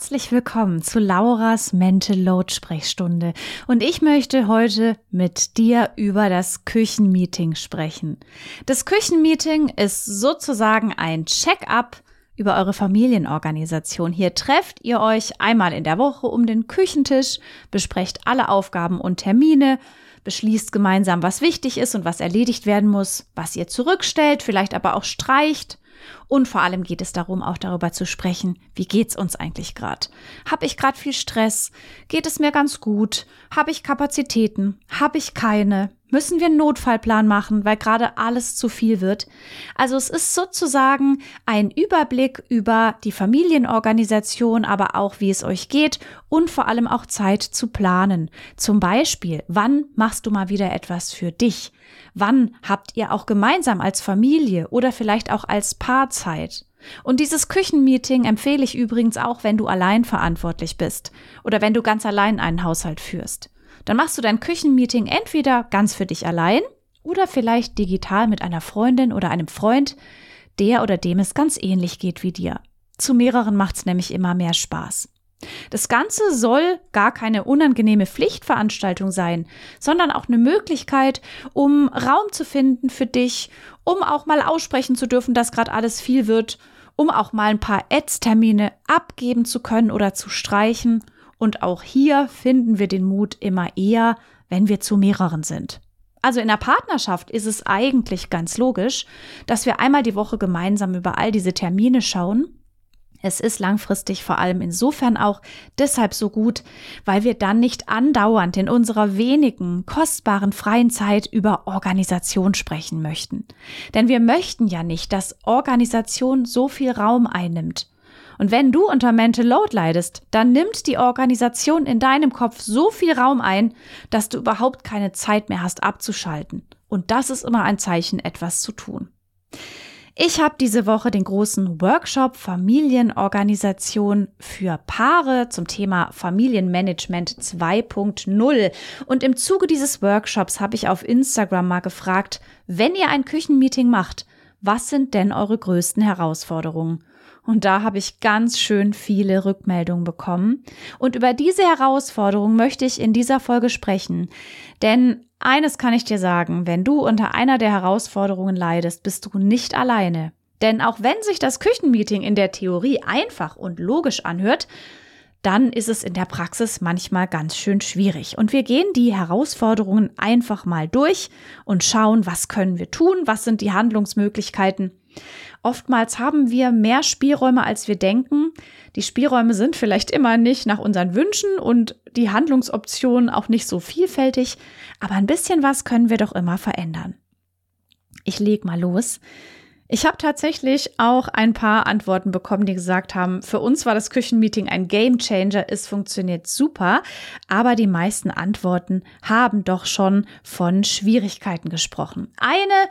Herzlich willkommen zu Lauras Mental Load Sprechstunde und ich möchte heute mit dir über das Küchenmeeting sprechen. Das Küchenmeeting ist sozusagen ein Check-up über eure Familienorganisation. Hier trefft ihr euch einmal in der Woche um den Küchentisch, besprecht alle Aufgaben und Termine, beschließt gemeinsam, was wichtig ist und was erledigt werden muss, was ihr zurückstellt, vielleicht aber auch streicht und vor allem geht es darum, auch darüber zu sprechen, wie geht's uns eigentlich gerade? Hab ich gerade viel Stress? Geht es mir ganz gut? Habe ich Kapazitäten? Habe ich keine? Müssen wir einen Notfallplan machen, weil gerade alles zu viel wird? Also es ist sozusagen ein Überblick über die Familienorganisation, aber auch wie es euch geht und vor allem auch Zeit zu planen. Zum Beispiel, wann machst du mal wieder etwas für dich? Wann habt ihr auch gemeinsam als Familie oder vielleicht auch als Paar Zeit? Und dieses Küchenmeeting empfehle ich übrigens auch, wenn du allein verantwortlich bist oder wenn du ganz allein einen Haushalt führst. Dann machst du dein Küchenmeeting entweder ganz für dich allein oder vielleicht digital mit einer Freundin oder einem Freund, der oder dem es ganz ähnlich geht wie dir. Zu mehreren macht's nämlich immer mehr Spaß. Das Ganze soll gar keine unangenehme Pflichtveranstaltung sein, sondern auch eine Möglichkeit, um Raum zu finden für dich, um auch mal aussprechen zu dürfen, dass gerade alles viel wird, um auch mal ein paar Ads-Termine abgeben zu können oder zu streichen. Und auch hier finden wir den Mut immer eher, wenn wir zu mehreren sind. Also in der Partnerschaft ist es eigentlich ganz logisch, dass wir einmal die Woche gemeinsam über all diese Termine schauen es ist langfristig vor allem insofern auch deshalb so gut, weil wir dann nicht andauernd in unserer wenigen, kostbaren freien Zeit über Organisation sprechen möchten. Denn wir möchten ja nicht, dass Organisation so viel Raum einnimmt. Und wenn du unter Mental Load leidest, dann nimmt die Organisation in deinem Kopf so viel Raum ein, dass du überhaupt keine Zeit mehr hast abzuschalten. Und das ist immer ein Zeichen, etwas zu tun. Ich habe diese Woche den großen Workshop Familienorganisation für Paare zum Thema Familienmanagement 2.0. Und im Zuge dieses Workshops habe ich auf Instagram mal gefragt, wenn ihr ein Küchenmeeting macht, was sind denn eure größten Herausforderungen? Und da habe ich ganz schön viele Rückmeldungen bekommen. Und über diese Herausforderung möchte ich in dieser Folge sprechen. Denn eines kann ich dir sagen, wenn du unter einer der Herausforderungen leidest, bist du nicht alleine. Denn auch wenn sich das Küchenmeeting in der Theorie einfach und logisch anhört, dann ist es in der Praxis manchmal ganz schön schwierig. Und wir gehen die Herausforderungen einfach mal durch und schauen, was können wir tun, was sind die Handlungsmöglichkeiten. Oftmals haben wir mehr Spielräume, als wir denken. Die Spielräume sind vielleicht immer nicht nach unseren Wünschen und die Handlungsoptionen auch nicht so vielfältig, aber ein bisschen was können wir doch immer verändern. Ich leg mal los. Ich habe tatsächlich auch ein paar Antworten bekommen, die gesagt haben, für uns war das Küchenmeeting ein Game Changer, es funktioniert super, aber die meisten Antworten haben doch schon von Schwierigkeiten gesprochen. Eine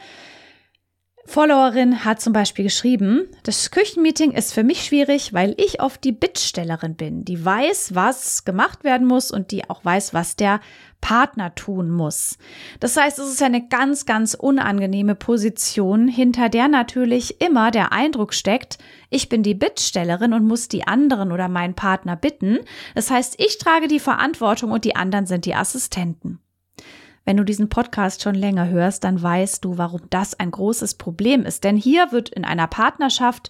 Followerin hat zum Beispiel geschrieben, das Küchenmeeting ist für mich schwierig, weil ich oft die Bittstellerin bin, die weiß, was gemacht werden muss und die auch weiß, was der Partner tun muss. Das heißt, es ist eine ganz, ganz unangenehme Position, hinter der natürlich immer der Eindruck steckt, ich bin die Bittstellerin und muss die anderen oder meinen Partner bitten. Das heißt, ich trage die Verantwortung und die anderen sind die Assistenten. Wenn du diesen Podcast schon länger hörst, dann weißt du, warum das ein großes Problem ist. Denn hier wird in einer Partnerschaft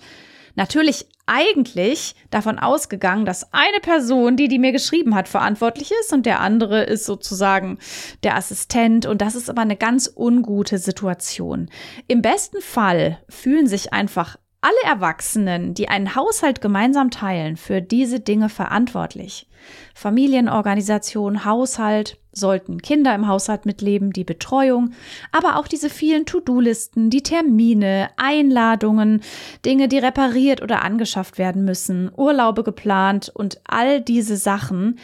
natürlich eigentlich davon ausgegangen, dass eine Person, die die mir geschrieben hat, verantwortlich ist und der andere ist sozusagen der Assistent und das ist aber eine ganz ungute Situation. Im besten Fall fühlen sich einfach alle Erwachsenen, die einen Haushalt gemeinsam teilen, für diese Dinge verantwortlich. Familienorganisation, Haushalt, sollten Kinder im Haushalt mitleben, die Betreuung, aber auch diese vielen To-Do-Listen, die Termine, Einladungen, Dinge, die repariert oder angeschafft werden müssen, Urlaube geplant und all diese Sachen,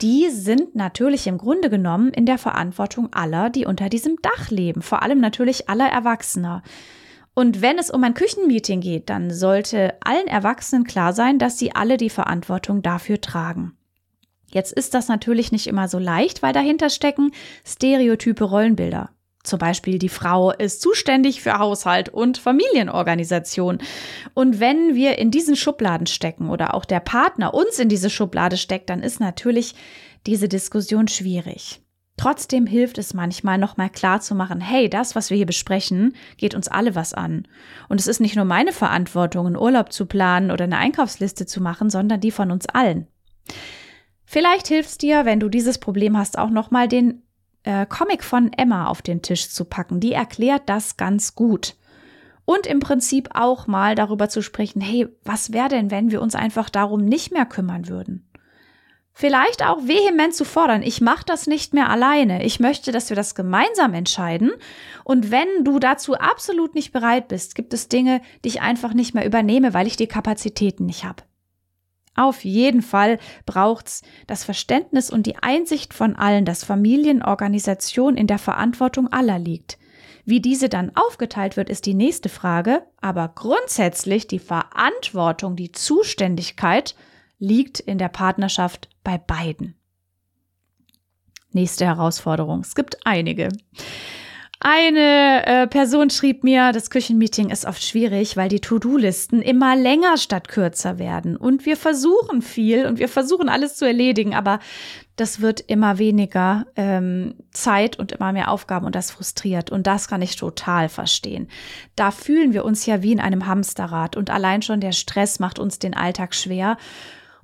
die sind natürlich im Grunde genommen in der Verantwortung aller, die unter diesem Dach leben, vor allem natürlich aller Erwachsener. Und wenn es um ein Küchenmeeting geht, dann sollte allen Erwachsenen klar sein, dass sie alle die Verantwortung dafür tragen. Jetzt ist das natürlich nicht immer so leicht, weil dahinter stecken stereotype Rollenbilder. Zum Beispiel die Frau ist zuständig für Haushalt und Familienorganisation. Und wenn wir in diesen Schubladen stecken oder auch der Partner uns in diese Schublade steckt, dann ist natürlich diese Diskussion schwierig. Trotzdem hilft es manchmal nochmal klar zu machen, hey, das, was wir hier besprechen, geht uns alle was an. Und es ist nicht nur meine Verantwortung, einen Urlaub zu planen oder eine Einkaufsliste zu machen, sondern die von uns allen. Vielleicht hilft dir, wenn du dieses Problem hast, auch nochmal den äh, Comic von Emma auf den Tisch zu packen. Die erklärt das ganz gut. Und im Prinzip auch mal darüber zu sprechen, hey, was wäre denn, wenn wir uns einfach darum nicht mehr kümmern würden? Vielleicht auch vehement zu fordern, ich mache das nicht mehr alleine. Ich möchte, dass wir das gemeinsam entscheiden. Und wenn du dazu absolut nicht bereit bist, gibt es Dinge, die ich einfach nicht mehr übernehme, weil ich die Kapazitäten nicht habe. Auf jeden Fall braucht's das Verständnis und die Einsicht von allen, dass Familienorganisation in der Verantwortung aller liegt. Wie diese dann aufgeteilt wird, ist die nächste Frage, aber grundsätzlich die Verantwortung, die Zuständigkeit liegt in der Partnerschaft bei beiden. Nächste Herausforderung. Es gibt einige. Eine äh, Person schrieb mir, das Küchenmeeting ist oft schwierig, weil die To-Do-Listen immer länger statt kürzer werden. Und wir versuchen viel und wir versuchen alles zu erledigen, aber das wird immer weniger ähm, Zeit und immer mehr Aufgaben und das frustriert. Und das kann ich total verstehen. Da fühlen wir uns ja wie in einem Hamsterrad und allein schon der Stress macht uns den Alltag schwer.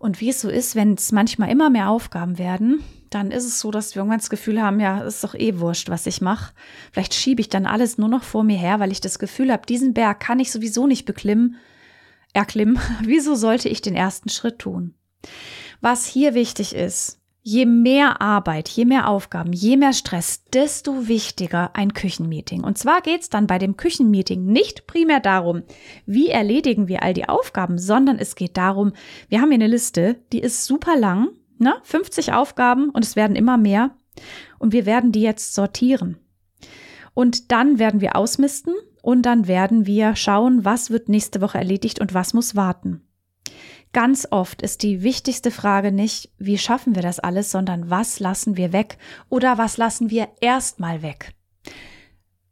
Und wie es so ist, wenn es manchmal immer mehr Aufgaben werden, dann ist es so, dass wir irgendwann das Gefühl haben, ja, ist doch eh wurscht, was ich mache. Vielleicht schiebe ich dann alles nur noch vor mir her, weil ich das Gefühl habe, diesen Berg kann ich sowieso nicht beklimmen, erklimmen. Wieso sollte ich den ersten Schritt tun? Was hier wichtig ist, je mehr Arbeit, je mehr Aufgaben, je mehr Stress, desto wichtiger ein Küchenmeeting. Und zwar geht es dann bei dem Küchenmeeting nicht primär darum, wie erledigen wir all die Aufgaben, sondern es geht darum, wir haben hier eine Liste, die ist super lang, Ne? 50 Aufgaben und es werden immer mehr. Und wir werden die jetzt sortieren. Und dann werden wir ausmisten und dann werden wir schauen, was wird nächste Woche erledigt und was muss warten. Ganz oft ist die wichtigste Frage nicht, wie schaffen wir das alles, sondern was lassen wir weg oder was lassen wir erstmal weg.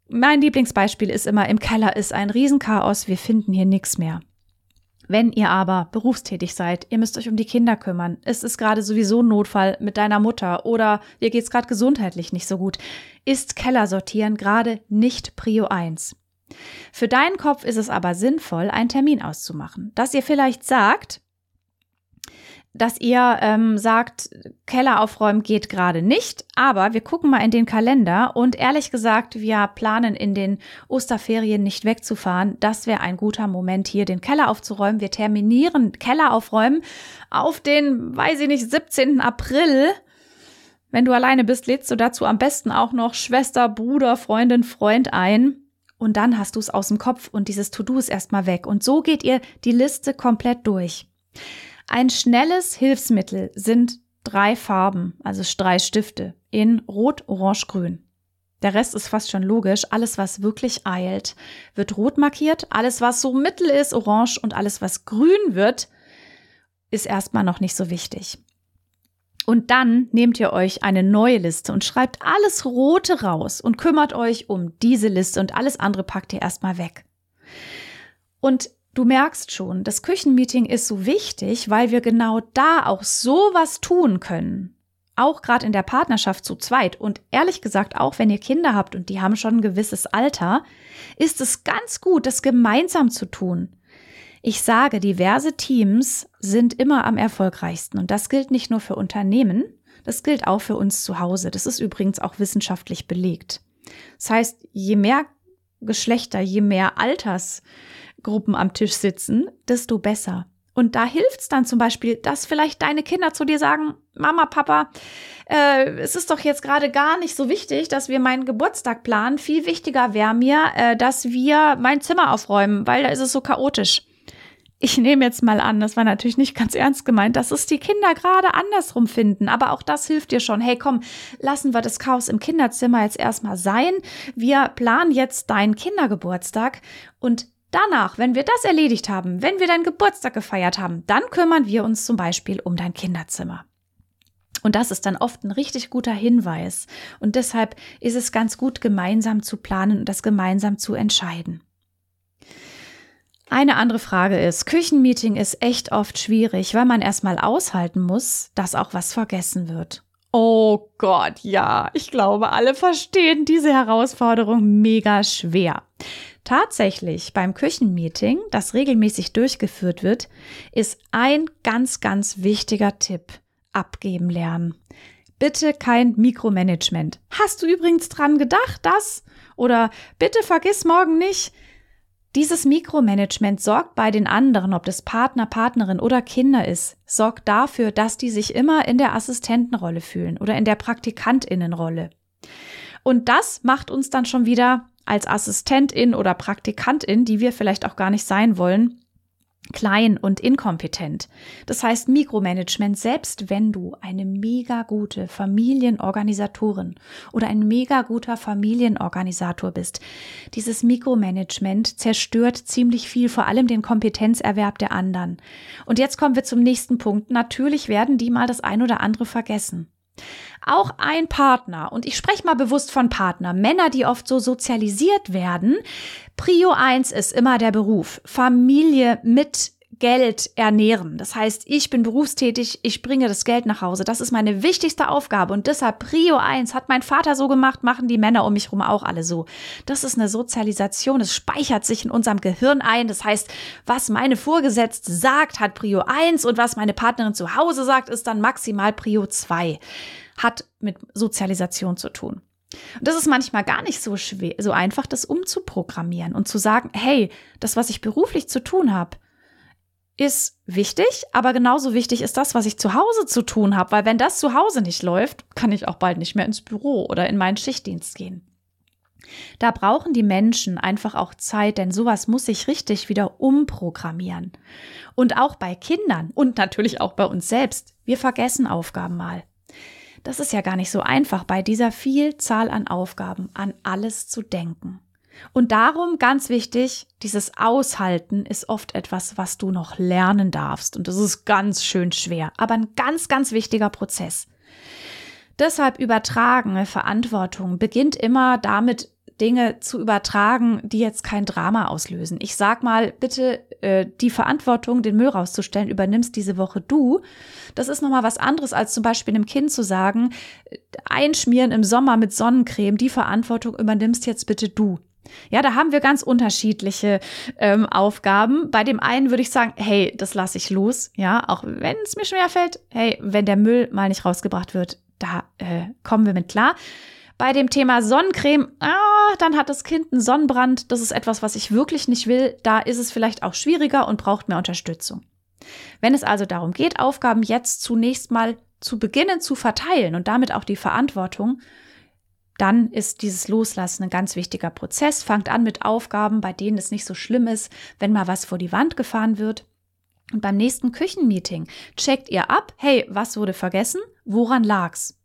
Mein Lieblingsbeispiel ist immer, im Keller ist ein Riesenchaos, wir finden hier nichts mehr. Wenn ihr aber berufstätig seid, ihr müsst euch um die Kinder kümmern, es ist gerade sowieso ein Notfall mit deiner Mutter oder dir geht's gerade gesundheitlich nicht so gut, ist Keller sortieren gerade nicht Prio 1. Für deinen Kopf ist es aber sinnvoll, einen Termin auszumachen, dass ihr vielleicht sagt, dass ihr ähm, sagt, Keller aufräumen geht gerade nicht, aber wir gucken mal in den Kalender und ehrlich gesagt, wir planen in den Osterferien nicht wegzufahren. Das wäre ein guter Moment hier, den Keller aufzuräumen. Wir terminieren Keller aufräumen auf den, weiß ich nicht, 17. April. Wenn du alleine bist, lädst du dazu am besten auch noch Schwester, Bruder, Freundin, Freund ein. Und dann hast du es aus dem Kopf und dieses To-Do ist erstmal weg. Und so geht ihr die Liste komplett durch. Ein schnelles Hilfsmittel sind drei Farben, also drei Stifte in Rot, Orange, Grün. Der Rest ist fast schon logisch. Alles, was wirklich eilt, wird rot markiert. Alles, was so mittel ist, orange. Und alles, was grün wird, ist erstmal noch nicht so wichtig. Und dann nehmt ihr euch eine neue Liste und schreibt alles Rote raus und kümmert euch um diese Liste und alles andere packt ihr erstmal weg. Und Du merkst schon, das Küchenmeeting ist so wichtig, weil wir genau da auch sowas tun können. Auch gerade in der Partnerschaft zu zweit und ehrlich gesagt auch wenn ihr Kinder habt und die haben schon ein gewisses Alter, ist es ganz gut, das gemeinsam zu tun. Ich sage, diverse Teams sind immer am erfolgreichsten und das gilt nicht nur für Unternehmen, das gilt auch für uns zu Hause. Das ist übrigens auch wissenschaftlich belegt. Das heißt, je mehr Geschlechter, je mehr Alters Gruppen am Tisch sitzen, desto besser. Und da hilft es dann zum Beispiel, dass vielleicht deine Kinder zu dir sagen, Mama, Papa, äh, es ist doch jetzt gerade gar nicht so wichtig, dass wir meinen Geburtstag planen. Viel wichtiger wäre mir, äh, dass wir mein Zimmer aufräumen, weil da ist es so chaotisch. Ich nehme jetzt mal an, das war natürlich nicht ganz ernst gemeint, dass es die Kinder gerade andersrum finden. Aber auch das hilft dir schon. Hey, komm, lassen wir das Chaos im Kinderzimmer jetzt erstmal sein. Wir planen jetzt deinen Kindergeburtstag und Danach, wenn wir das erledigt haben, wenn wir deinen Geburtstag gefeiert haben, dann kümmern wir uns zum Beispiel um dein Kinderzimmer. Und das ist dann oft ein richtig guter Hinweis. Und deshalb ist es ganz gut, gemeinsam zu planen und das gemeinsam zu entscheiden. Eine andere Frage ist, Küchenmeeting ist echt oft schwierig, weil man erstmal aushalten muss, dass auch was vergessen wird. Oh Gott, ja, ich glaube, alle verstehen diese Herausforderung mega schwer. Tatsächlich beim Küchenmeeting, das regelmäßig durchgeführt wird, ist ein ganz, ganz wichtiger Tipp. Abgeben lernen. Bitte kein Mikromanagement. Hast du übrigens dran gedacht, das? Oder bitte vergiss morgen nicht. Dieses Mikromanagement sorgt bei den anderen, ob das Partner, Partnerin oder Kinder ist, sorgt dafür, dass die sich immer in der Assistentenrolle fühlen oder in der Praktikantinnenrolle. Und das macht uns dann schon wieder als Assistentin oder Praktikantin, die wir vielleicht auch gar nicht sein wollen, klein und inkompetent. Das heißt Mikromanagement, selbst wenn du eine mega gute Familienorganisatorin oder ein mega guter Familienorganisator bist. Dieses Mikromanagement zerstört ziemlich viel, vor allem den Kompetenzerwerb der anderen. Und jetzt kommen wir zum nächsten Punkt. Natürlich werden die mal das ein oder andere vergessen. Auch ein Partner, und ich spreche mal bewusst von Partner, Männer, die oft so sozialisiert werden. Prio 1 ist immer der Beruf. Familie mit Geld ernähren. Das heißt, ich bin berufstätig, ich bringe das Geld nach Hause. Das ist meine wichtigste Aufgabe. Und deshalb Prio 1 hat mein Vater so gemacht, machen die Männer um mich herum auch alle so. Das ist eine Sozialisation. Es speichert sich in unserem Gehirn ein. Das heißt, was meine Vorgesetzte sagt, hat Prio 1 und was meine Partnerin zu Hause sagt, ist dann maximal Prio 2 hat mit Sozialisation zu tun. Und das ist manchmal gar nicht so schwer, so einfach, das umzuprogrammieren und zu sagen, hey, das, was ich beruflich zu tun habe, ist wichtig, aber genauso wichtig ist das, was ich zu Hause zu tun habe, weil wenn das zu Hause nicht läuft, kann ich auch bald nicht mehr ins Büro oder in meinen Schichtdienst gehen. Da brauchen die Menschen einfach auch Zeit, denn sowas muss sich richtig wieder umprogrammieren. Und auch bei Kindern und natürlich auch bei uns selbst. Wir vergessen Aufgaben mal. Das ist ja gar nicht so einfach, bei dieser Vielzahl an Aufgaben an alles zu denken. Und darum ganz wichtig, dieses Aushalten ist oft etwas, was du noch lernen darfst. Und das ist ganz schön schwer, aber ein ganz, ganz wichtiger Prozess. Deshalb übertragen Verantwortung beginnt immer damit, Dinge zu übertragen, die jetzt kein Drama auslösen. Ich sag mal, bitte äh, die Verantwortung, den Müll rauszustellen, übernimmst diese Woche du. Das ist nochmal was anderes, als zum Beispiel einem Kind zu sagen, äh, einschmieren im Sommer mit Sonnencreme, die Verantwortung übernimmst jetzt bitte du. Ja, da haben wir ganz unterschiedliche ähm, Aufgaben. Bei dem einen würde ich sagen, hey, das lasse ich los. Ja, auch wenn es mir schwer fällt. Hey, wenn der Müll mal nicht rausgebracht wird, da äh, kommen wir mit klar. Bei dem Thema Sonnencreme, ah, dann hat das Kind einen Sonnenbrand. Das ist etwas, was ich wirklich nicht will. Da ist es vielleicht auch schwieriger und braucht mehr Unterstützung. Wenn es also darum geht, Aufgaben jetzt zunächst mal zu beginnen zu verteilen und damit auch die Verantwortung, dann ist dieses Loslassen ein ganz wichtiger Prozess. Fangt an mit Aufgaben, bei denen es nicht so schlimm ist, wenn mal was vor die Wand gefahren wird. Und beim nächsten Küchenmeeting checkt ihr ab, hey, was wurde vergessen? Woran lag's?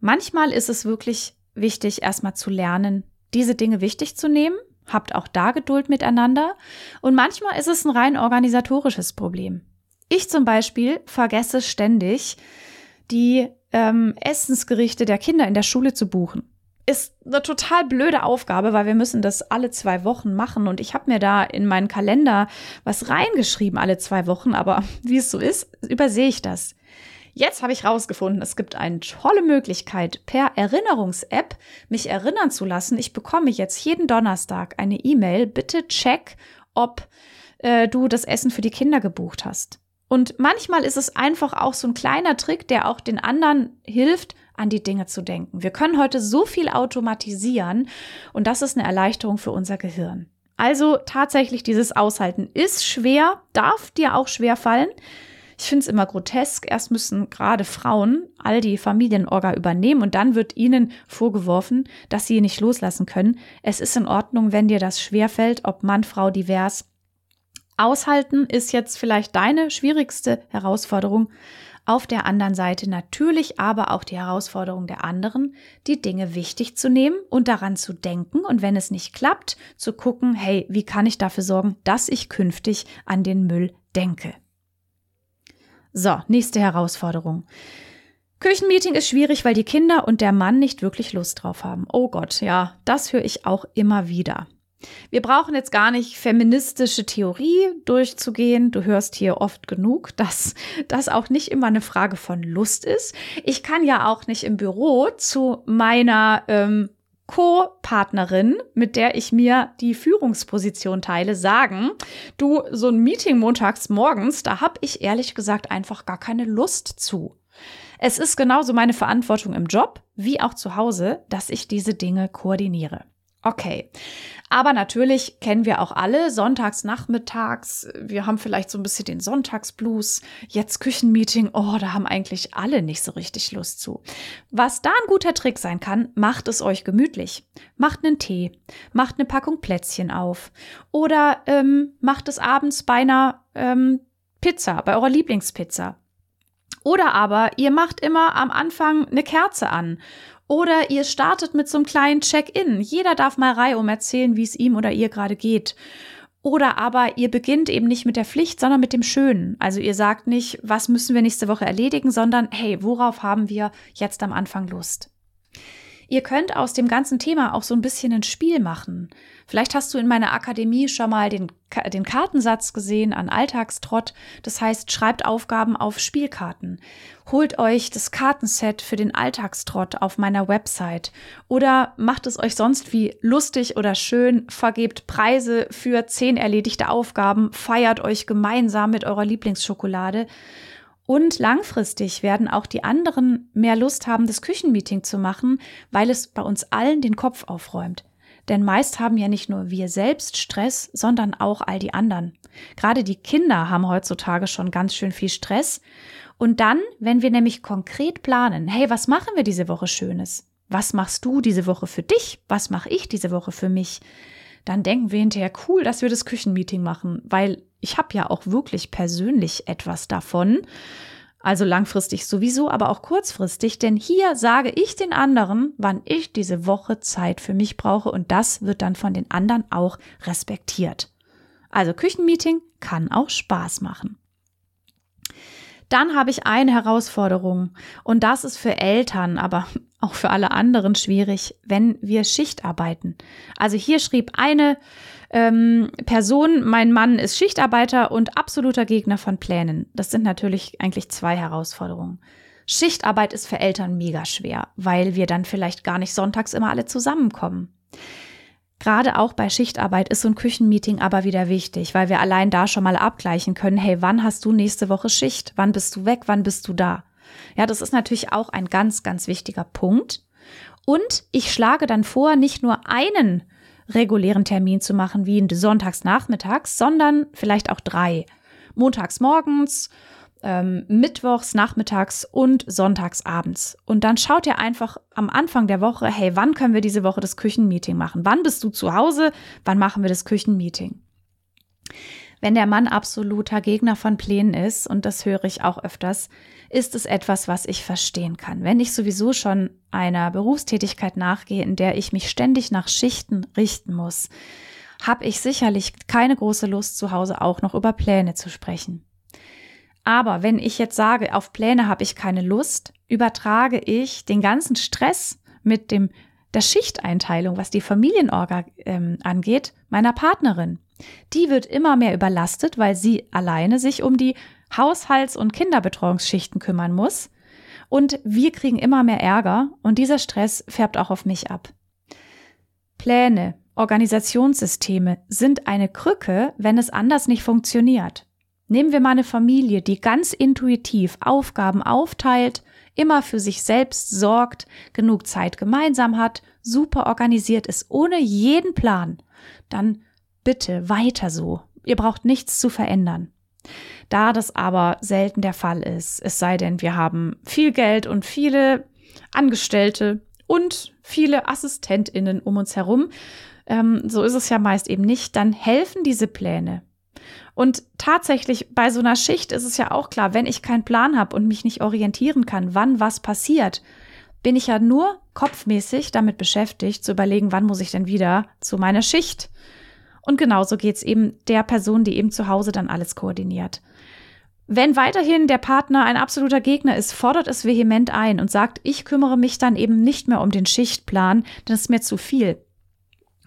Manchmal ist es wirklich wichtig, erstmal zu lernen, diese Dinge wichtig zu nehmen. Habt auch da Geduld miteinander. Und manchmal ist es ein rein organisatorisches Problem. Ich zum Beispiel vergesse ständig, die ähm, Essensgerichte der Kinder in der Schule zu buchen. Ist eine total blöde Aufgabe, weil wir müssen das alle zwei Wochen machen. Und ich habe mir da in meinen Kalender was reingeschrieben alle zwei Wochen, aber wie es so ist, übersehe ich das. Jetzt habe ich rausgefunden, es gibt eine tolle Möglichkeit, per Erinnerungs-App mich erinnern zu lassen. Ich bekomme jetzt jeden Donnerstag eine E-Mail. Bitte check, ob äh, du das Essen für die Kinder gebucht hast. Und manchmal ist es einfach auch so ein kleiner Trick, der auch den anderen hilft, an die Dinge zu denken. Wir können heute so viel automatisieren und das ist eine Erleichterung für unser Gehirn. Also tatsächlich dieses Aushalten ist schwer, darf dir auch schwer fallen. Ich finde es immer grotesk. Erst müssen gerade Frauen all die Familienorga übernehmen und dann wird ihnen vorgeworfen, dass sie nicht loslassen können. Es ist in Ordnung, wenn dir das schwerfällt, ob Mann, Frau, divers. Aushalten ist jetzt vielleicht deine schwierigste Herausforderung. Auf der anderen Seite natürlich aber auch die Herausforderung der anderen, die Dinge wichtig zu nehmen und daran zu denken und wenn es nicht klappt, zu gucken, hey, wie kann ich dafür sorgen, dass ich künftig an den Müll denke. So, nächste Herausforderung. Küchenmeeting ist schwierig, weil die Kinder und der Mann nicht wirklich Lust drauf haben. Oh Gott, ja, das höre ich auch immer wieder. Wir brauchen jetzt gar nicht feministische Theorie durchzugehen. Du hörst hier oft genug, dass das auch nicht immer eine Frage von Lust ist. Ich kann ja auch nicht im Büro zu meiner ähm, Co-Partnerin, mit der ich mir die Führungsposition teile, sagen, du, so ein Meeting montags morgens, da habe ich ehrlich gesagt einfach gar keine Lust zu. Es ist genauso meine Verantwortung im Job wie auch zu Hause, dass ich diese Dinge koordiniere. Okay. Aber natürlich kennen wir auch alle sonntags nachmittags. Wir haben vielleicht so ein bisschen den Sonntagsblues. Jetzt Küchenmeeting. Oh, da haben eigentlich alle nicht so richtig Lust zu. Was da ein guter Trick sein kann, macht es euch gemütlich. Macht einen Tee, macht eine Packung Plätzchen auf oder ähm, macht es abends bei einer ähm, Pizza, bei eurer Lieblingspizza. Oder aber ihr macht immer am Anfang eine Kerze an oder ihr startet mit so einem kleinen Check-in. Jeder darf mal reihum erzählen, wie es ihm oder ihr gerade geht. Oder aber ihr beginnt eben nicht mit der Pflicht, sondern mit dem Schönen. Also ihr sagt nicht, was müssen wir nächste Woche erledigen, sondern hey, worauf haben wir jetzt am Anfang Lust? Ihr könnt aus dem ganzen Thema auch so ein bisschen ein Spiel machen. Vielleicht hast du in meiner Akademie schon mal den, den Kartensatz gesehen an Alltagstrott. Das heißt, schreibt Aufgaben auf Spielkarten. Holt euch das Kartenset für den Alltagstrott auf meiner Website oder macht es euch sonst wie lustig oder schön, vergebt Preise für zehn erledigte Aufgaben, feiert euch gemeinsam mit eurer Lieblingsschokolade. Und langfristig werden auch die anderen mehr Lust haben, das Küchenmeeting zu machen, weil es bei uns allen den Kopf aufräumt. Denn meist haben ja nicht nur wir selbst Stress, sondern auch all die anderen. Gerade die Kinder haben heutzutage schon ganz schön viel Stress. Und dann, wenn wir nämlich konkret planen, hey, was machen wir diese Woche Schönes? Was machst du diese Woche für dich? Was mache ich diese Woche für mich? Dann denken wir hinterher, cool, dass wir das Küchenmeeting machen, weil ich habe ja auch wirklich persönlich etwas davon. Also langfristig sowieso, aber auch kurzfristig, denn hier sage ich den anderen, wann ich diese Woche Zeit für mich brauche und das wird dann von den anderen auch respektiert. Also Küchenmeeting kann auch Spaß machen. Dann habe ich eine Herausforderung und das ist für Eltern, aber auch für alle anderen schwierig, wenn wir Schicht arbeiten. Also hier schrieb eine ähm, Person, mein Mann ist Schichtarbeiter und absoluter Gegner von Plänen. Das sind natürlich eigentlich zwei Herausforderungen. Schichtarbeit ist für Eltern mega schwer, weil wir dann vielleicht gar nicht sonntags immer alle zusammenkommen. Gerade auch bei Schichtarbeit ist so ein Küchenmeeting aber wieder wichtig, weil wir allein da schon mal abgleichen können, hey, wann hast du nächste Woche Schicht? Wann bist du weg? Wann bist du da? Ja, das ist natürlich auch ein ganz, ganz wichtiger Punkt. Und ich schlage dann vor, nicht nur einen regulären Termin zu machen wie sonntags nachmittags, sondern vielleicht auch drei. Montags morgens, ähm, mittwochs nachmittags und sonntags abends. Und dann schaut ihr einfach am Anfang der Woche, hey, wann können wir diese Woche das Küchenmeeting machen? Wann bist du zu Hause? Wann machen wir das Küchenmeeting? Wenn der Mann absoluter Gegner von Plänen ist, und das höre ich auch öfters, ist es etwas, was ich verstehen kann. Wenn ich sowieso schon einer Berufstätigkeit nachgehe, in der ich mich ständig nach Schichten richten muss, habe ich sicherlich keine große Lust, zu Hause auch noch über Pläne zu sprechen. Aber wenn ich jetzt sage, auf Pläne habe ich keine Lust, übertrage ich den ganzen Stress mit dem der Schichteinteilung, was die Familienorga ähm, angeht, meiner Partnerin. Die wird immer mehr überlastet, weil sie alleine sich um die Haushalts- und Kinderbetreuungsschichten kümmern muss. Und wir kriegen immer mehr Ärger und dieser Stress färbt auch auf mich ab. Pläne, Organisationssysteme sind eine Krücke, wenn es anders nicht funktioniert. Nehmen wir mal eine Familie, die ganz intuitiv Aufgaben aufteilt, immer für sich selbst sorgt, genug Zeit gemeinsam hat, super organisiert ist, ohne jeden Plan. Dann bitte weiter so. Ihr braucht nichts zu verändern. Da das aber selten der Fall ist, es sei denn, wir haben viel Geld und viele Angestellte und viele Assistentinnen um uns herum, ähm, so ist es ja meist eben nicht, dann helfen diese Pläne. Und tatsächlich bei so einer Schicht ist es ja auch klar, wenn ich keinen Plan habe und mich nicht orientieren kann, wann was passiert, bin ich ja nur kopfmäßig damit beschäftigt, zu überlegen, wann muss ich denn wieder zu meiner Schicht. Und genauso geht es eben der Person, die eben zu Hause dann alles koordiniert. Wenn weiterhin der Partner ein absoluter Gegner ist, fordert es vehement ein und sagt, ich kümmere mich dann eben nicht mehr um den Schichtplan, das ist mir zu viel.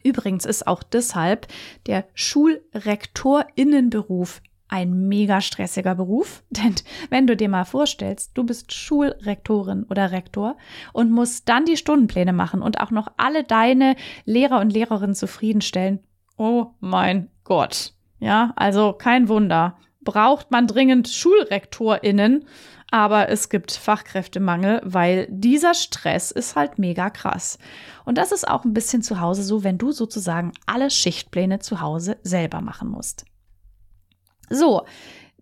Übrigens ist auch deshalb der Schulrektorinnenberuf ein mega stressiger Beruf, denn wenn du dir mal vorstellst, du bist Schulrektorin oder Rektor und musst dann die Stundenpläne machen und auch noch alle deine Lehrer und Lehrerinnen zufriedenstellen. Oh mein Gott. Ja, also kein Wunder. Braucht man dringend Schulrektorinnen, aber es gibt Fachkräftemangel, weil dieser Stress ist halt mega krass. Und das ist auch ein bisschen zu Hause so, wenn du sozusagen alle Schichtpläne zu Hause selber machen musst. So,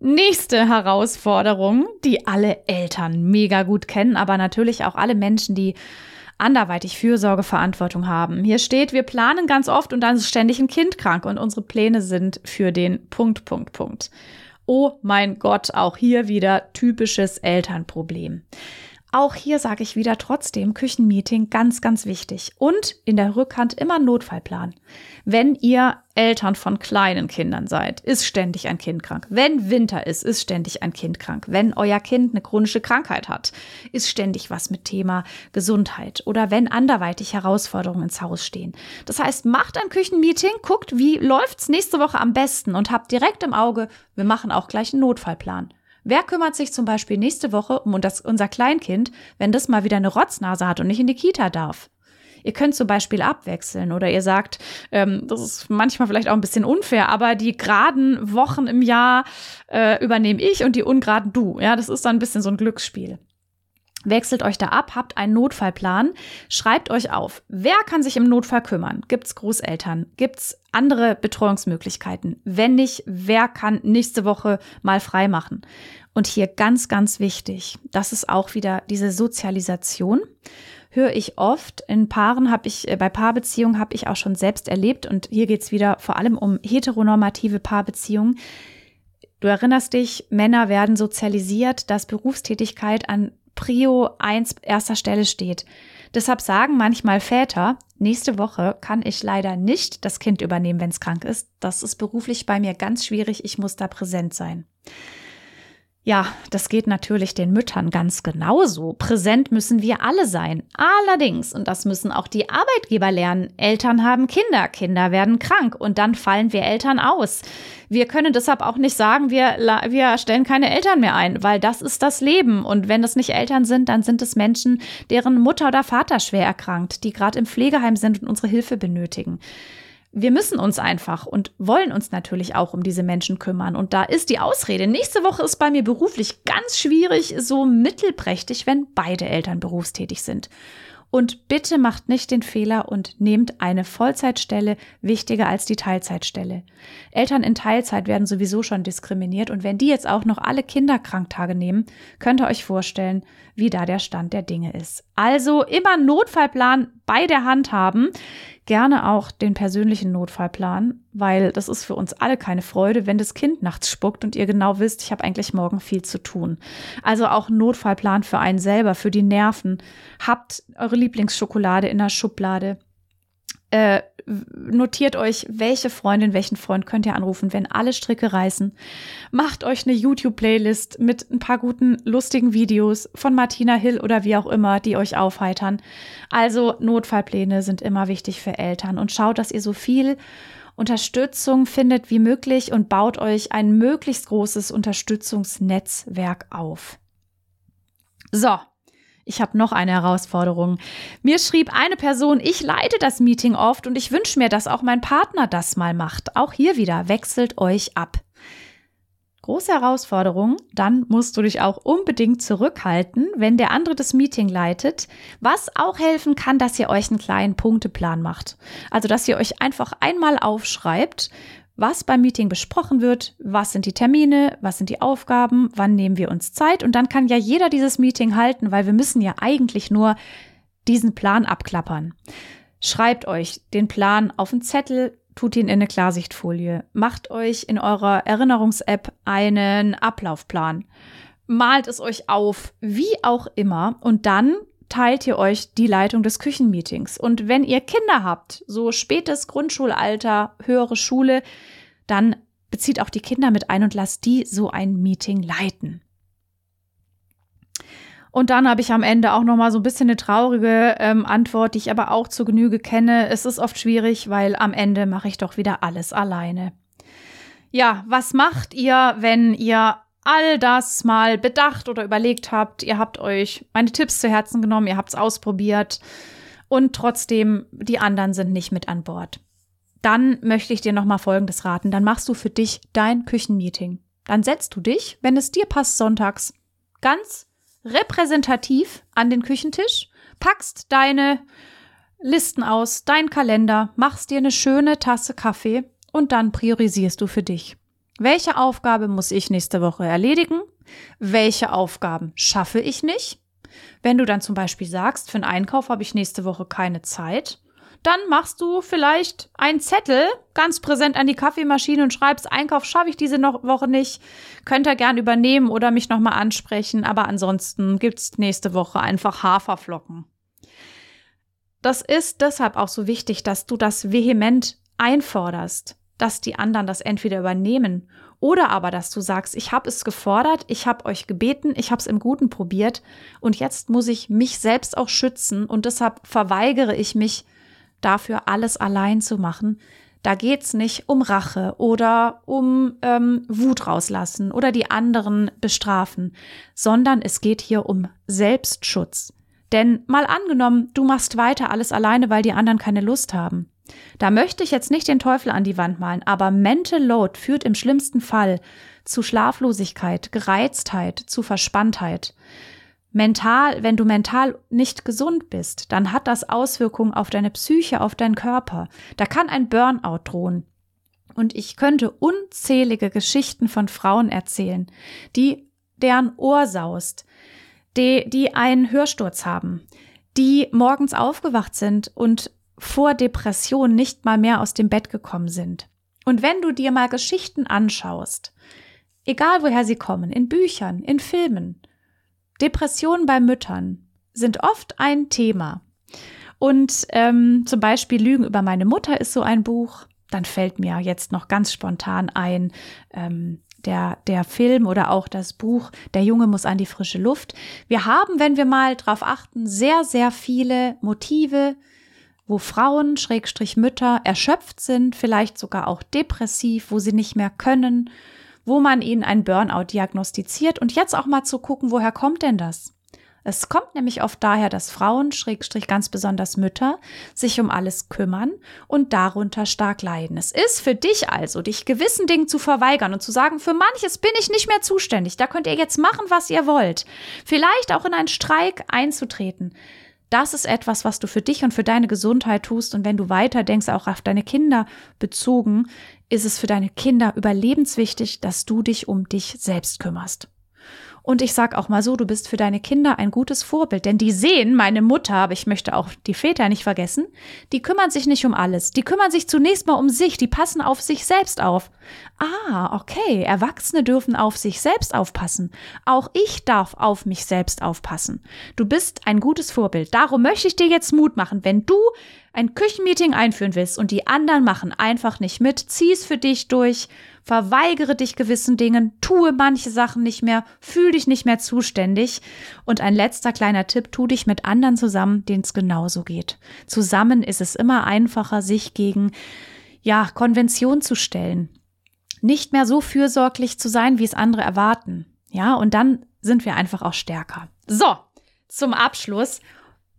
nächste Herausforderung, die alle Eltern mega gut kennen, aber natürlich auch alle Menschen, die anderweitig Fürsorgeverantwortung haben. Hier steht, wir planen ganz oft und dann ist ständig ein Kind krank und unsere Pläne sind für den Punkt, Punkt, Punkt. Oh mein Gott, auch hier wieder typisches Elternproblem. Auch hier sage ich wieder trotzdem Küchenmeeting ganz, ganz wichtig. Und in der Rückhand immer Notfallplan. Wenn ihr Eltern von kleinen Kindern seid, ist ständig ein Kind krank. Wenn Winter ist, ist ständig ein Kind krank. Wenn euer Kind eine chronische Krankheit hat, ist ständig was mit Thema Gesundheit. Oder wenn anderweitig Herausforderungen ins Haus stehen. Das heißt, macht ein Küchenmeeting, guckt, wie läuft's nächste Woche am besten und habt direkt im Auge, wir machen auch gleich einen Notfallplan. Wer kümmert sich zum Beispiel nächste Woche um unser Kleinkind, wenn das mal wieder eine Rotznase hat und nicht in die Kita darf? Ihr könnt zum Beispiel abwechseln oder ihr sagt, ähm, das ist manchmal vielleicht auch ein bisschen unfair, aber die geraden Wochen im Jahr äh, übernehme ich und die ungeraden du. Ja, das ist dann ein bisschen so ein Glücksspiel. Wechselt euch da ab, habt einen Notfallplan, schreibt euch auf, wer kann sich im Notfall kümmern? Gibt's Großeltern? Gibt's andere Betreuungsmöglichkeiten? Wenn nicht, wer kann nächste Woche mal frei machen? Und hier ganz, ganz wichtig, das ist auch wieder diese Sozialisation. Höre ich oft in Paaren, habe ich äh, bei Paarbeziehungen habe ich auch schon selbst erlebt und hier geht's wieder vor allem um heteronormative Paarbeziehungen. Du erinnerst dich, Männer werden sozialisiert, dass Berufstätigkeit an Prio 1 erster Stelle steht. Deshalb sagen manchmal Väter, nächste Woche kann ich leider nicht das Kind übernehmen, wenn es krank ist. Das ist beruflich bei mir ganz schwierig, ich muss da präsent sein. Ja, das geht natürlich den Müttern ganz genauso. Präsent müssen wir alle sein. Allerdings, und das müssen auch die Arbeitgeber lernen, Eltern haben Kinder, Kinder werden krank und dann fallen wir Eltern aus. Wir können deshalb auch nicht sagen, wir, wir stellen keine Eltern mehr ein, weil das ist das Leben. Und wenn das nicht Eltern sind, dann sind es Menschen, deren Mutter oder Vater schwer erkrankt, die gerade im Pflegeheim sind und unsere Hilfe benötigen wir müssen uns einfach und wollen uns natürlich auch um diese Menschen kümmern. Und da ist die Ausrede. Nächste Woche ist bei mir beruflich ganz schwierig, so mittelprächtig, wenn beide Eltern berufstätig sind. Und bitte macht nicht den Fehler und nehmt eine Vollzeitstelle wichtiger als die Teilzeitstelle. Eltern in Teilzeit werden sowieso schon diskriminiert und wenn die jetzt auch noch alle Kinderkranktage nehmen, könnt ihr euch vorstellen, wie da der Stand der Dinge ist. Also immer Notfallplan bei der Hand haben gerne auch den persönlichen Notfallplan, weil das ist für uns alle keine Freude, wenn das Kind nachts spuckt und ihr genau wisst, ich habe eigentlich morgen viel zu tun. Also auch Notfallplan für einen selber, für die Nerven. Habt eure Lieblingsschokolade in der Schublade. Äh, notiert euch, welche Freundin, welchen Freund könnt ihr anrufen, wenn alle Stricke reißen. Macht euch eine YouTube-Playlist mit ein paar guten, lustigen Videos von Martina Hill oder wie auch immer, die euch aufheitern. Also Notfallpläne sind immer wichtig für Eltern und schaut, dass ihr so viel Unterstützung findet wie möglich und baut euch ein möglichst großes Unterstützungsnetzwerk auf. So, ich habe noch eine Herausforderung. Mir schrieb eine Person, ich leite das Meeting oft und ich wünsche mir, dass auch mein Partner das mal macht. Auch hier wieder, wechselt euch ab. große Herausforderung, dann musst du dich auch unbedingt zurückhalten, wenn der andere das Meeting leitet, was auch helfen kann, dass ihr euch einen kleinen Punkteplan macht. Also, dass ihr euch einfach einmal aufschreibt, was beim Meeting besprochen wird, was sind die Termine, was sind die Aufgaben, wann nehmen wir uns Zeit? Und dann kann ja jeder dieses Meeting halten, weil wir müssen ja eigentlich nur diesen Plan abklappern. Schreibt euch den Plan auf einen Zettel, tut ihn in eine Klarsichtfolie, macht euch in eurer Erinnerungs-App einen Ablaufplan, malt es euch auf, wie auch immer, und dann teilt ihr euch die Leitung des Küchenmeetings. Und wenn ihr Kinder habt, so spätes Grundschulalter, höhere Schule, dann bezieht auch die Kinder mit ein und lasst die so ein Meeting leiten. Und dann habe ich am Ende auch noch mal so ein bisschen eine traurige ähm, Antwort, die ich aber auch zur Genüge kenne. Es ist oft schwierig, weil am Ende mache ich doch wieder alles alleine. Ja, was macht ihr, wenn ihr all das mal bedacht oder überlegt habt? Ihr habt euch meine Tipps zu Herzen genommen, ihr habt es ausprobiert und trotzdem die anderen sind nicht mit an Bord. Dann möchte ich dir noch mal Folgendes raten. Dann machst du für dich dein Küchenmeeting. Dann setzt du dich, wenn es dir passt, sonntags ganz repräsentativ an den Küchentisch, packst deine Listen aus, dein Kalender, machst dir eine schöne Tasse Kaffee und dann priorisierst du für dich. Welche Aufgabe muss ich nächste Woche erledigen? Welche Aufgaben schaffe ich nicht? Wenn du dann zum Beispiel sagst, für einen Einkauf habe ich nächste Woche keine Zeit, dann machst du vielleicht einen Zettel ganz präsent an die Kaffeemaschine und schreibst, Einkauf schaffe ich diese Woche nicht, könnt ihr gern übernehmen oder mich nochmal ansprechen, aber ansonsten gibt's nächste Woche einfach Haferflocken. Das ist deshalb auch so wichtig, dass du das vehement einforderst, dass die anderen das entweder übernehmen oder aber, dass du sagst, ich habe es gefordert, ich habe euch gebeten, ich habe es im Guten probiert und jetzt muss ich mich selbst auch schützen und deshalb verweigere ich mich, dafür alles allein zu machen. Da geht's nicht um Rache oder um ähm, Wut rauslassen oder die anderen bestrafen, sondern es geht hier um Selbstschutz. Denn mal angenommen, du machst weiter alles alleine, weil die anderen keine Lust haben. Da möchte ich jetzt nicht den Teufel an die Wand malen, aber Mental Load führt im schlimmsten Fall zu Schlaflosigkeit, Gereiztheit, zu Verspanntheit mental, wenn du mental nicht gesund bist, dann hat das Auswirkungen auf deine Psyche, auf deinen Körper. Da kann ein Burnout drohen. Und ich könnte unzählige Geschichten von Frauen erzählen, die deren Ohr saust, die, die einen Hörsturz haben, die morgens aufgewacht sind und vor Depression nicht mal mehr aus dem Bett gekommen sind. Und wenn du dir mal Geschichten anschaust, egal woher sie kommen, in Büchern, in Filmen, Depressionen bei Müttern sind oft ein Thema. Und ähm, zum Beispiel Lügen über meine Mutter ist so ein Buch. Dann fällt mir jetzt noch ganz spontan ein, ähm, der, der Film oder auch das Buch Der Junge muss an die frische Luft. Wir haben, wenn wir mal drauf achten, sehr, sehr viele Motive, wo Frauen, Schrägstrich Mütter, erschöpft sind, vielleicht sogar auch depressiv, wo sie nicht mehr können, wo man ihnen ein Burnout diagnostiziert und jetzt auch mal zu gucken, woher kommt denn das? Es kommt nämlich oft daher, dass Frauen, Schrägstrich ganz besonders Mütter, sich um alles kümmern und darunter stark leiden. Es ist für dich also, dich gewissen Dingen zu verweigern und zu sagen, für manches bin ich nicht mehr zuständig, da könnt ihr jetzt machen, was ihr wollt. Vielleicht auch in einen Streik einzutreten. Das ist etwas, was du für dich und für deine Gesundheit tust. Und wenn du weiter denkst, auch auf deine Kinder bezogen, ist es für deine Kinder überlebenswichtig, dass du dich um dich selbst kümmerst. Und ich sag auch mal so, du bist für deine Kinder ein gutes Vorbild, denn die sehen meine Mutter, aber ich möchte auch die Väter nicht vergessen, die kümmern sich nicht um alles. Die kümmern sich zunächst mal um sich, die passen auf sich selbst auf. Ah, okay, Erwachsene dürfen auf sich selbst aufpassen. Auch ich darf auf mich selbst aufpassen. Du bist ein gutes Vorbild. Darum möchte ich dir jetzt Mut machen, wenn du ein Küchenmeeting einführen willst und die anderen machen einfach nicht mit, zieh es für dich durch, verweigere dich gewissen Dingen, tue manche Sachen nicht mehr, fühl dich nicht mehr zuständig. Und ein letzter kleiner Tipp, tu dich mit anderen zusammen, denen es genauso geht. Zusammen ist es immer einfacher, sich gegen, ja, Konvention zu stellen. Nicht mehr so fürsorglich zu sein, wie es andere erwarten. Ja, und dann sind wir einfach auch stärker. So, zum Abschluss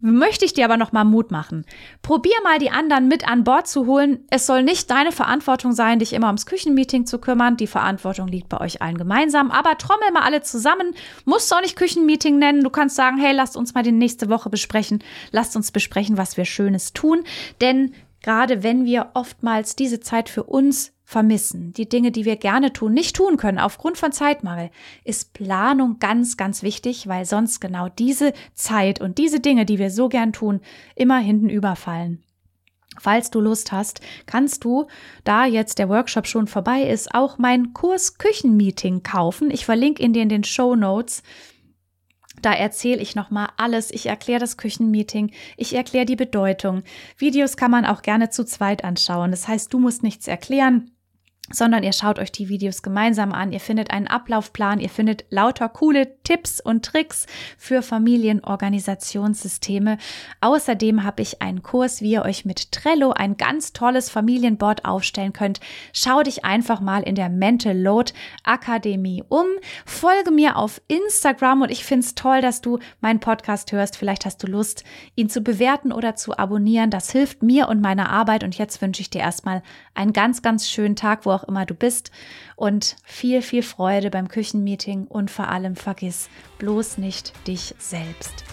möchte ich dir aber noch mal Mut machen. Probier mal die anderen mit an Bord zu holen. Es soll nicht deine Verantwortung sein, dich immer ums Küchenmeeting zu kümmern. Die Verantwortung liegt bei euch allen gemeinsam. Aber trommel mal alle zusammen. Musst du auch nicht Küchenmeeting nennen. Du kannst sagen, hey, lasst uns mal die nächste Woche besprechen. Lasst uns besprechen, was wir Schönes tun. Denn gerade wenn wir oftmals diese Zeit für uns vermissen, die Dinge, die wir gerne tun, nicht tun können aufgrund von Zeitmangel, ist Planung ganz, ganz wichtig, weil sonst genau diese Zeit und diese Dinge, die wir so gern tun, immer hinten überfallen. Falls du Lust hast, kannst du, da jetzt der Workshop schon vorbei ist, auch mein Kurs Küchenmeeting kaufen. Ich verlinke ihn dir in den Show Notes. Da erzähle ich nochmal alles. Ich erkläre das Küchenmeeting. Ich erkläre die Bedeutung. Videos kann man auch gerne zu zweit anschauen. Das heißt, du musst nichts erklären sondern ihr schaut euch die Videos gemeinsam an. Ihr findet einen Ablaufplan, ihr findet lauter coole Tipps und Tricks für Familienorganisationssysteme. Außerdem habe ich einen Kurs, wie ihr euch mit Trello ein ganz tolles Familienboard aufstellen könnt. Schau dich einfach mal in der Mental Load Akademie um. Folge mir auf Instagram und ich finde es toll, dass du meinen Podcast hörst. Vielleicht hast du Lust, ihn zu bewerten oder zu abonnieren. Das hilft mir und meiner Arbeit. Und jetzt wünsche ich dir erstmal einen ganz, ganz schönen Tag, wo auch immer du bist. Und viel, viel Freude beim Küchenmeeting und vor allem vergiss bloß nicht dich selbst.